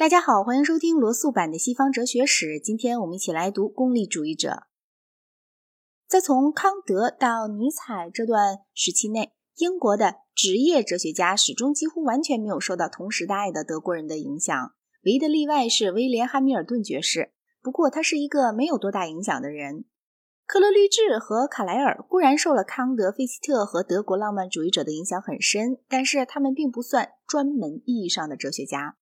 大家好，欢迎收听罗素版的西方哲学史。今天我们一起来读功利主义者。在从康德到尼采这段时期内，英国的职业哲学家始终几乎完全没有受到同时代的德国人的影响。唯一的例外是威廉·汉密尔顿爵士，不过他是一个没有多大影响的人。克勒律治和卡莱尔固然受了康德、费希特和德国浪漫主义者的影响很深，但是他们并不算专门意义上的哲学家。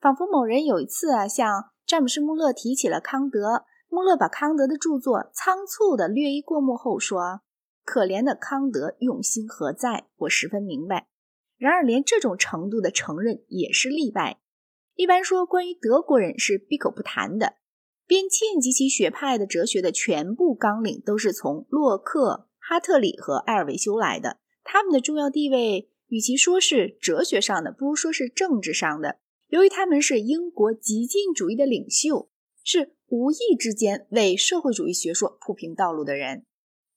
仿佛某人有一次啊，向詹姆斯·穆勒提起了康德。穆勒把康德的著作仓促地略一过目后说：“可怜的康德，用心何在？我十分明白。然而，连这种程度的承认也是例外。一般说，关于德国人是闭口不谈的。边沁及其学派的哲学的全部纲领都是从洛克、哈特里和埃尔维修来的。他们的重要地位，与其说是哲学上的，不如说是政治上的。”由于他们是英国极进主义的领袖，是无意之间为社会主义学说铺平道路的人。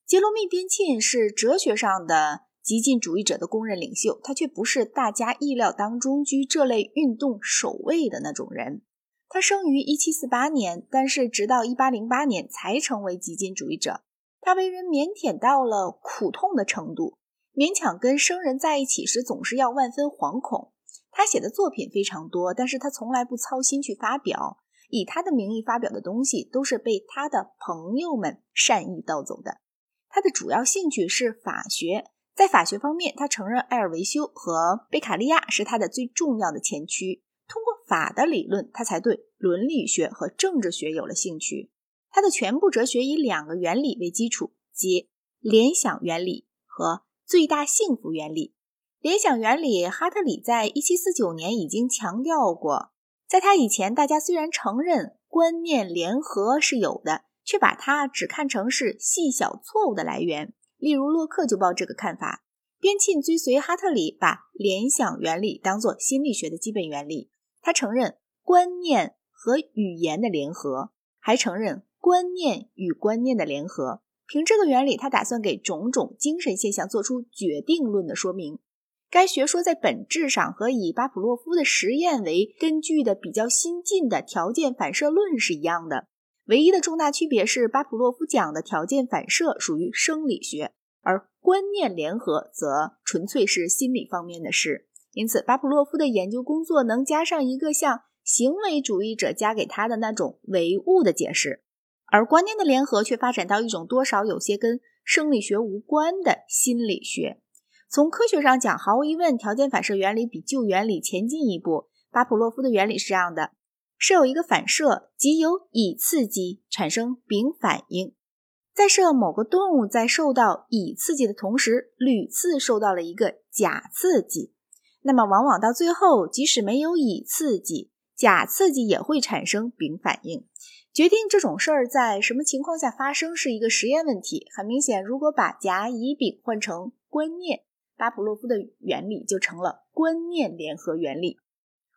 杰罗密·边沁是哲学上的极进主义者的公认领袖，他却不是大家意料当中居这类运动首位的那种人。他生于1748年，但是直到1808年才成为极进主义者。他为人腼腆到了苦痛的程度，勉强跟生人在一起时总是要万分惶恐。他写的作品非常多，但是他从来不操心去发表。以他的名义发表的东西，都是被他的朋友们善意盗走的。他的主要兴趣是法学，在法学方面，他承认埃尔维修和贝卡利亚是他的最重要的前驱。通过法的理论，他才对伦理学和政治学有了兴趣。他的全部哲学以两个原理为基础，即联想原理和最大幸福原理。联想原理，哈特里在一七四九年已经强调过。在他以前，大家虽然承认观念联合是有的，却把它只看成是细小错误的来源。例如，洛克就抱这个看法。边沁追随哈特里，把联想原理当作心理学的基本原理。他承认观念和语言的联合，还承认观念与观念的联合。凭这个原理，他打算给种种精神现象做出决定论的说明。该学说在本质上和以巴甫洛夫的实验为根据的比较新进的条件反射论是一样的，唯一的重大区别是巴甫洛夫讲的条件反射属于生理学，而观念联合则纯粹是心理方面的事。因此，巴甫洛夫的研究工作能加上一个像行为主义者加给他的那种唯物的解释，而观念的联合却发展到一种多少有些跟生理学无关的心理学。从科学上讲，毫无疑问，条件反射原理比旧原理前进一步。巴甫洛夫的原理是这样的：设有一个反射，即由乙刺激产生丙反应。再设某个动物在受到乙刺激的同时，屡次受到了一个甲刺激，那么往往到最后，即使没有乙刺激，甲刺激也会产生丙反应。决定这种事儿在什么情况下发生是一个实验问题。很明显，如果把甲、乙、丙换成观念。巴甫洛夫的原理就成了观念联合原理。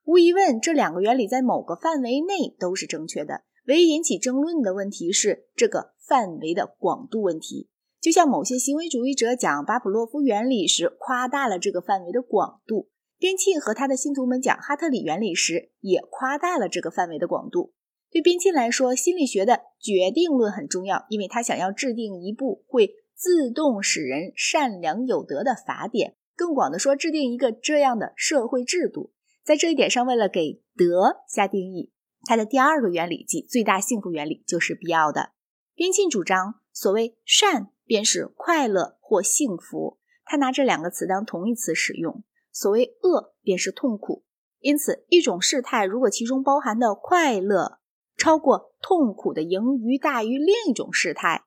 无疑问，这两个原理在某个范围内都是正确的。唯一引起争论的问题是这个范围的广度问题。就像某些行为主义者讲巴甫洛夫原理时夸大了这个范围的广度，边沁和他的信徒们讲哈特里原理时也夸大了这个范围的广度。对边沁来说，心理学的决定论很重要，因为他想要制定一部会。自动使人善良有德的法典，更广的说，制定一个这样的社会制度。在这一点上，为了给德下定义，它的第二个原理即最大幸福原理就是必要的。边沁主张，所谓善便是快乐或幸福，他拿这两个词当同义词使用；所谓恶便是痛苦。因此，一种事态如果其中包含的快乐超过痛苦的盈余大于另一种事态，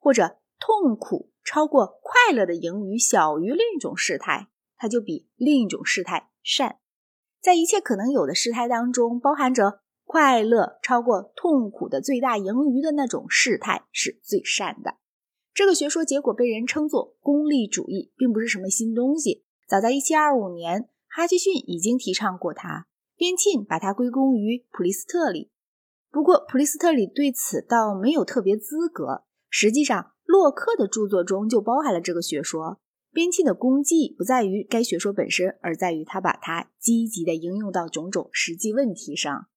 或者痛苦超过快乐的盈余小于另一种事态，它就比另一种事态善。在一切可能有的事态当中，包含着快乐超过痛苦的最大盈余的那种事态是最善的。这个学说结果被人称作功利主义，并不是什么新东西。早在1725年，哈基逊已经提倡过它。边沁把它归功于普利斯特里，不过普利斯特里对此倒没有特别资格。实际上。洛克的著作中就包含了这个学说。边沁的功绩不在于该学说本身，而在于他把它积极的应用到种种实际问题上。